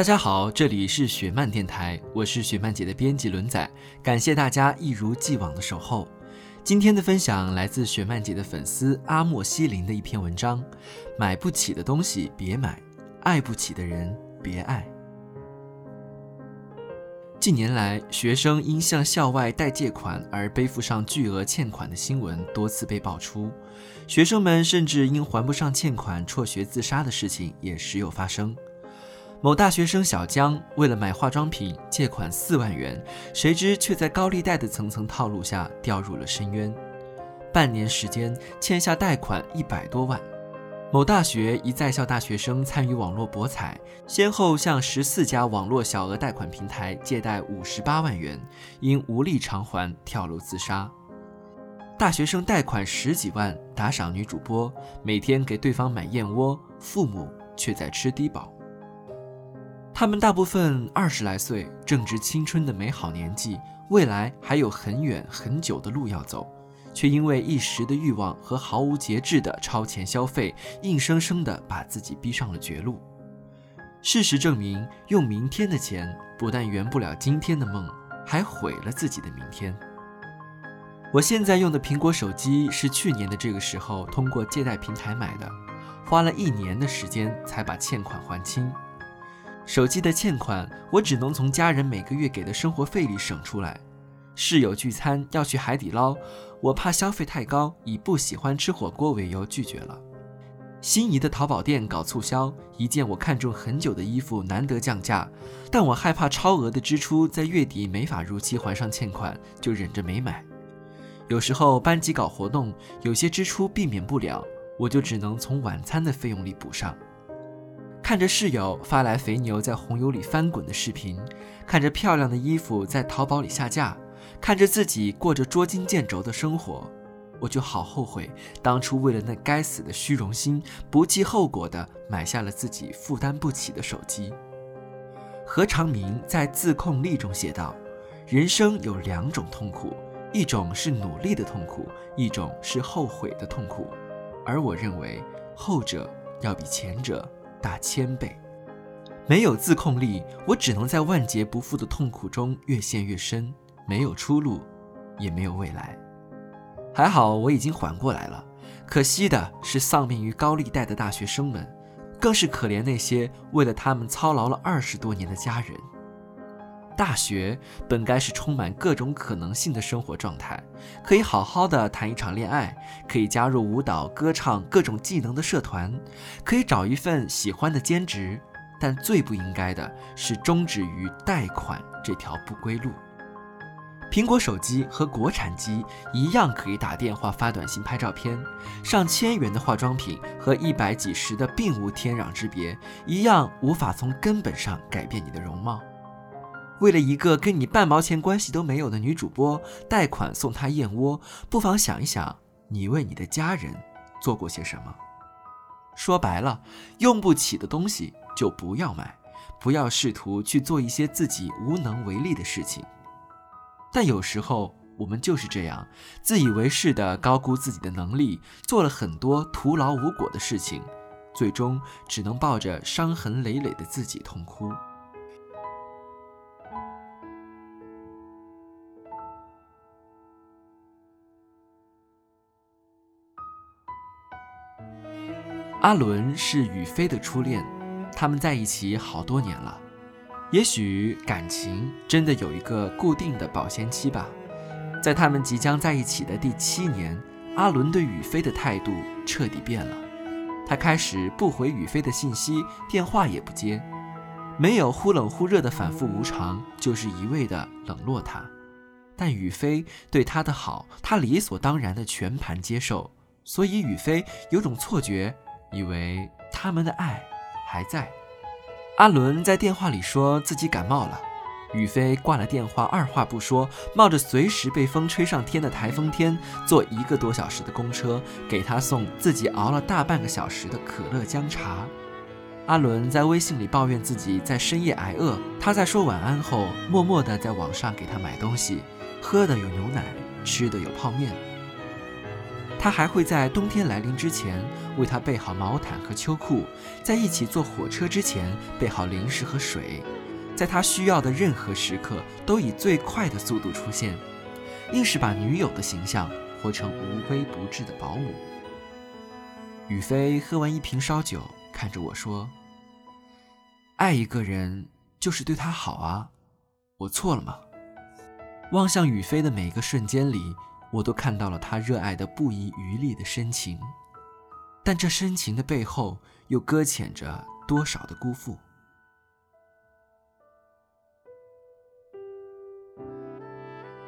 大家好，这里是雪漫电台，我是雪漫姐的编辑轮仔，感谢大家一如既往的守候。今天的分享来自雪漫姐的粉丝阿莫西林的一篇文章：买不起的东西别买，爱不起的人别爱。近年来，学生因向校外贷借款而背负上巨额欠款的新闻多次被爆出，学生们甚至因还不上欠款辍学自杀的事情也时有发生。某大学生小江为了买化妆品借款四万元，谁知却在高利贷的层层套路下掉入了深渊。半年时间欠下贷款一百多万。某大学一在校大学生参与网络博彩，先后向十四家网络小额贷款平台借贷五十八万元，因无力偿还跳楼自杀。大学生贷款十几万打赏女主播，每天给对方买燕窝，父母却在吃低保。他们大部分二十来岁，正值青春的美好年纪，未来还有很远很久的路要走，却因为一时的欲望和毫无节制的超前消费，硬生生的把自己逼上了绝路。事实证明，用明天的钱不但圆不了今天的梦，还毁了自己的明天。我现在用的苹果手机是去年的这个时候通过借贷平台买的，花了一年的时间才把欠款还清。手机的欠款，我只能从家人每个月给的生活费里省出来。室友聚餐要去海底捞，我怕消费太高，以不喜欢吃火锅为由拒绝了。心仪的淘宝店搞促销，一件我看中很久的衣服难得降价，但我害怕超额的支出在月底没法如期还上欠款，就忍着没买。有时候班级搞活动，有些支出避免不了，我就只能从晚餐的费用里补上。看着室友发来肥牛在红油里翻滚的视频，看着漂亮的衣服在淘宝里下架，看着自己过着捉襟见肘的生活，我就好后悔当初为了那该死的虚荣心，不计后果的买下了自己负担不起的手机。何长明在《自控力》中写道：“人生有两种痛苦，一种是努力的痛苦，一种是后悔的痛苦。而我认为后者要比前者。”大千倍，没有自控力，我只能在万劫不复的痛苦中越陷越深，没有出路，也没有未来。还好我已经缓过来了，可惜的是丧命于高利贷的大学生们，更是可怜那些为了他们操劳了二十多年的家人。大学本该是充满各种可能性的生活状态，可以好好的谈一场恋爱，可以加入舞蹈、歌唱各种技能的社团，可以找一份喜欢的兼职，但最不应该的是终止于贷款这条不归路。苹果手机和国产机一样，可以打电话、发短信、拍照片；上千元的化妆品和一百几十的并无天壤之别，一样无法从根本上改变你的容貌。为了一个跟你半毛钱关系都没有的女主播贷款送她燕窝，不妨想一想，你为你的家人做过些什么？说白了，用不起的东西就不要买，不要试图去做一些自己无能为力的事情。但有时候我们就是这样，自以为是的高估自己的能力，做了很多徒劳无果的事情，最终只能抱着伤痕累累的自己痛哭。阿伦是雨飞的初恋，他们在一起好多年了。也许感情真的有一个固定的保鲜期吧。在他们即将在一起的第七年，阿伦对雨飞的态度彻底变了。他开始不回雨飞的信息，电话也不接，没有忽冷忽热的反复无常，就是一味的冷落他。但雨飞对他的好，他理所当然的全盘接受，所以雨飞有种错觉，以为他们的爱还在。阿伦在电话里说自己感冒了，雨飞挂了电话，二话不说，冒着随时被风吹上天的台风天，坐一个多小时的公车给他送自己熬了大半个小时的可乐姜茶。阿伦在微信里抱怨自己在深夜挨饿，他在说晚安后，默默地在网上给他买东西，喝的有牛奶，吃的有泡面。他还会在冬天来临之前为他备好毛毯和秋裤，在一起坐火车之前备好零食和水，在他需要的任何时刻都以最快的速度出现，硬是把女友的形象活成无微不至的保姆。雨飞喝完一瓶烧酒，看着我说：“爱一个人就是对他好啊，我错了吗？”望向雨飞的每个瞬间里。我都看到了他热爱的不遗余力的深情，但这深情的背后又搁浅着多少的辜负？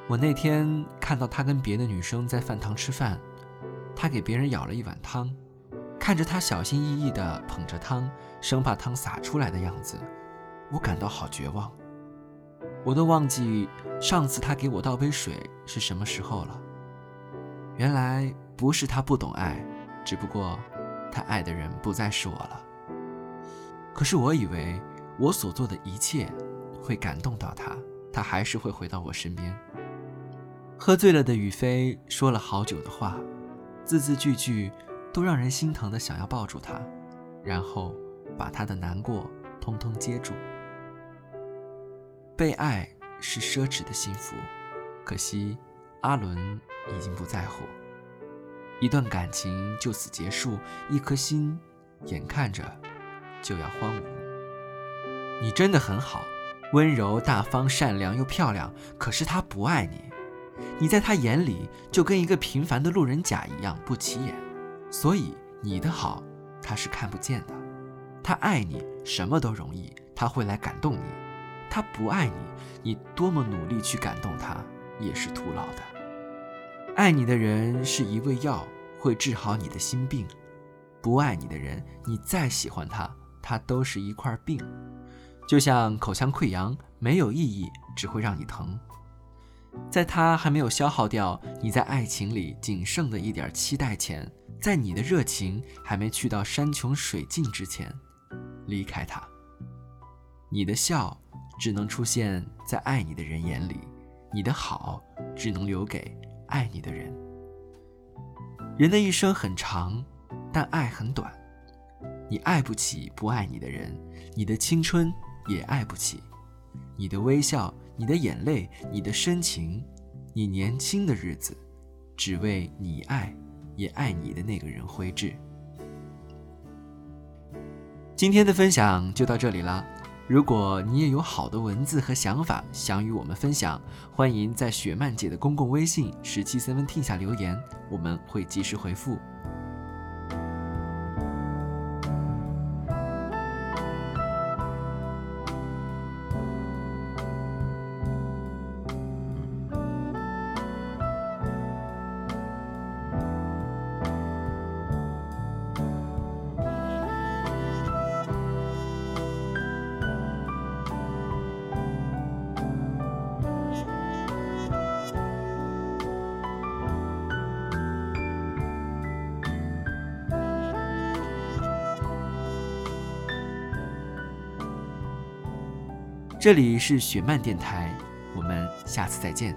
我那天看到他跟别的女生在饭堂吃饭，他给别人舀了一碗汤，看着他小心翼翼地捧着汤，生怕汤洒出来的样子，我感到好绝望。我都忘记上次他给我倒杯水是什么时候了。原来不是他不懂爱，只不过他爱的人不再是我了。可是我以为我所做的一切会感动到他，他还是会回到我身边。喝醉了的雨飞说了好久的话，字字句句都让人心疼的想要抱住他，然后把他的难过通通接住。被爱是奢侈的幸福，可惜阿伦。已经不在乎，一段感情就此结束，一颗心眼看着就要荒芜。你真的很好，温柔、大方、善良又漂亮，可是他不爱你，你在他眼里就跟一个平凡的路人甲一样不起眼，所以你的好他是看不见的。他爱你什么都容易，他会来感动你；他不爱你，你多么努力去感动他也是徒劳的。爱你的人是一味药，会治好你的心病；不爱你的人，你再喜欢他，他都是一块病。就像口腔溃疡，没有意义，只会让你疼。在他还没有消耗掉你在爱情里仅剩的一点期待前，在你的热情还没去到山穷水尽之前，离开他。你的笑只能出现在爱你的人眼里，你的好只能留给。爱你的人，人的一生很长，但爱很短。你爱不起不爱你的人，你的青春也爱不起。你的微笑，你的眼泪，你的深情，你年轻的日子，只为你爱也爱你的那个人挥之。今天的分享就到这里了。如果你也有好的文字和想法想与我们分享，欢迎在雪漫姐的公共微信十七 seventeen 下留言，我们会及时回复。这里是雪漫电台，我们下次再见。